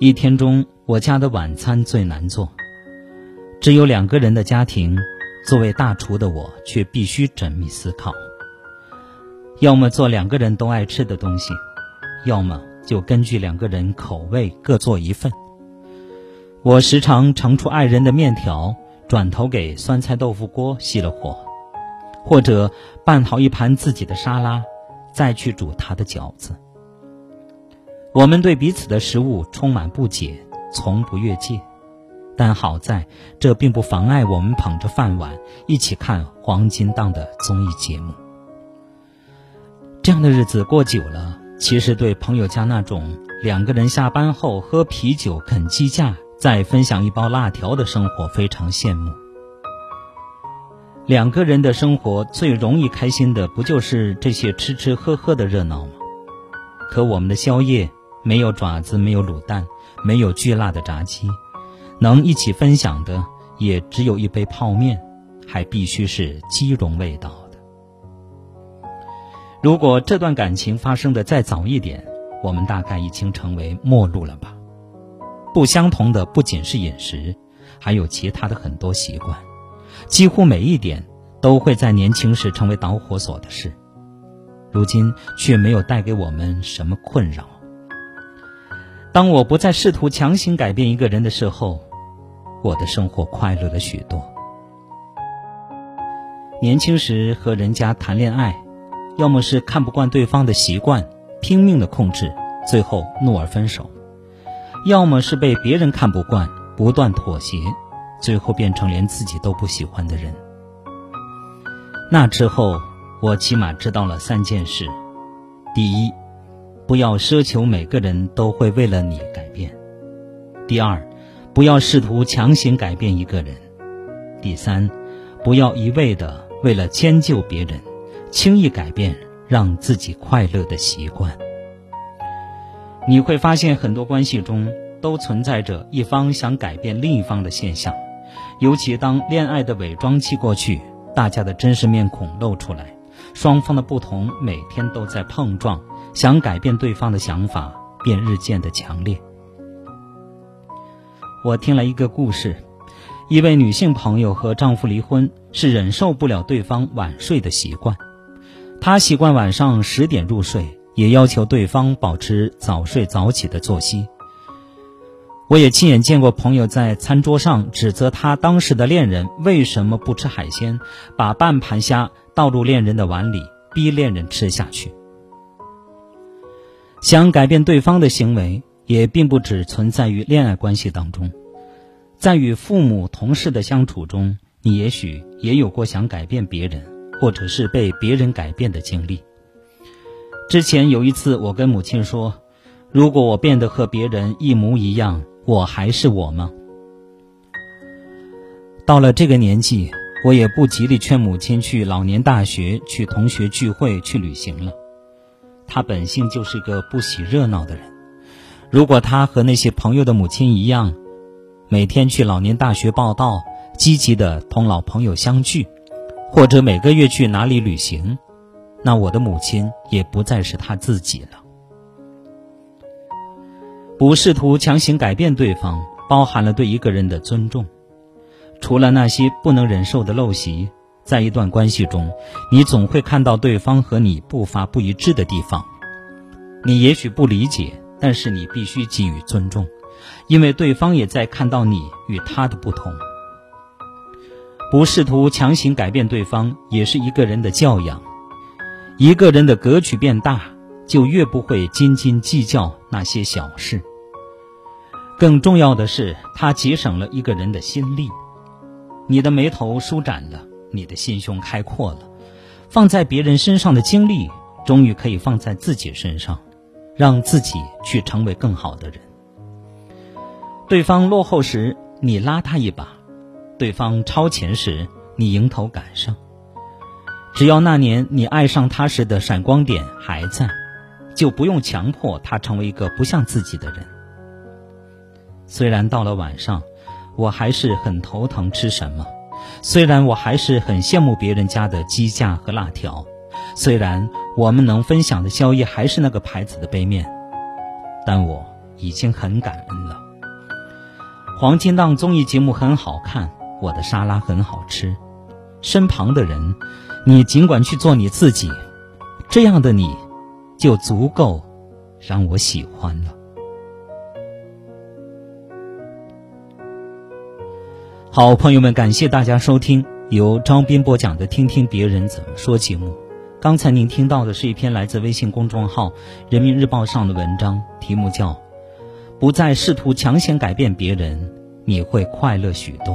一天中，我家的晚餐最难做。只有两个人的家庭，作为大厨的我却必须缜密思考：要么做两个人都爱吃的东西，要么就根据两个人口味各做一份。我时常盛出爱人的面条，转头给酸菜豆腐锅熄了火，或者拌好一盘自己的沙拉，再去煮他的饺子。我们对彼此的食物充满不解，从不越界。但好在，这并不妨碍我们捧着饭碗一起看黄金档的综艺节目。这样的日子过久了，其实对朋友家那种两个人下班后喝啤酒、啃鸡架，再分享一包辣条的生活非常羡慕。两个人的生活最容易开心的，不就是这些吃吃喝喝的热闹吗？可我们的宵夜。没有爪子，没有卤蛋，没有巨辣的炸鸡，能一起分享的也只有一杯泡面，还必须是鸡茸味道的。如果这段感情发生的再早一点，我们大概已经成为陌路了吧？不相同的不仅是饮食，还有其他的很多习惯，几乎每一点都会在年轻时成为导火索的事，如今却没有带给我们什么困扰。当我不再试图强行改变一个人的时候，我的生活快乐了许多。年轻时和人家谈恋爱，要么是看不惯对方的习惯，拼命的控制，最后怒而分手；要么是被别人看不惯，不断妥协，最后变成连自己都不喜欢的人。那之后，我起码知道了三件事：第一。不要奢求每个人都会为了你改变。第二，不要试图强行改变一个人。第三，不要一味的为了迁就别人，轻易改变让自己快乐的习惯。你会发现很多关系中都存在着一方想改变另一方的现象，尤其当恋爱的伪装期过去，大家的真实面孔露出来，双方的不同每天都在碰撞。想改变对方的想法，便日渐的强烈。我听了一个故事，一位女性朋友和丈夫离婚，是忍受不了对方晚睡的习惯。她习惯晚上十点入睡，也要求对方保持早睡早起的作息。我也亲眼见过朋友在餐桌上指责他当时的恋人为什么不吃海鲜，把半盘虾倒入恋人的碗里，逼恋人吃下去。想改变对方的行为，也并不只存在于恋爱关系当中，在与父母、同事的相处中，你也许也有过想改变别人，或者是被别人改变的经历。之前有一次，我跟母亲说：“如果我变得和别人一模一样，我还是我吗？”到了这个年纪，我也不极力劝母亲去老年大学、去同学聚会、去旅行了。他本性就是个不喜热闹的人。如果他和那些朋友的母亲一样，每天去老年大学报道，积极的同老朋友相聚，或者每个月去哪里旅行，那我的母亲也不再是他自己了。不试图强行改变对方，包含了对一个人的尊重。除了那些不能忍受的陋习。在一段关系中，你总会看到对方和你步伐不一致的地方。你也许不理解，但是你必须给予尊重，因为对方也在看到你与他的不同。不试图强行改变对方，也是一个人的教养。一个人的格局变大，就越不会斤斤计较那些小事。更重要的是，他节省了一个人的心力。你的眉头舒展了。你的心胸开阔了，放在别人身上的精力，终于可以放在自己身上，让自己去成为更好的人。对方落后时，你拉他一把；对方超前时，你迎头赶上。只要那年你爱上他时的闪光点还在，就不用强迫他成为一个不像自己的人。虽然到了晚上，我还是很头疼吃什么。虽然我还是很羡慕别人家的鸡架和辣条，虽然我们能分享的宵夜还是那个牌子的杯面，但我已经很感恩了。黄金档综艺节目很好看，我的沙拉很好吃。身旁的人，你尽管去做你自己，这样的你，就足够让我喜欢了。好，朋友们，感谢大家收听由张斌播讲的《听听别人怎么说》节目。刚才您听到的是一篇来自微信公众号《人民日报》上的文章，题目叫《不再试图强行改变别人，你会快乐许多》。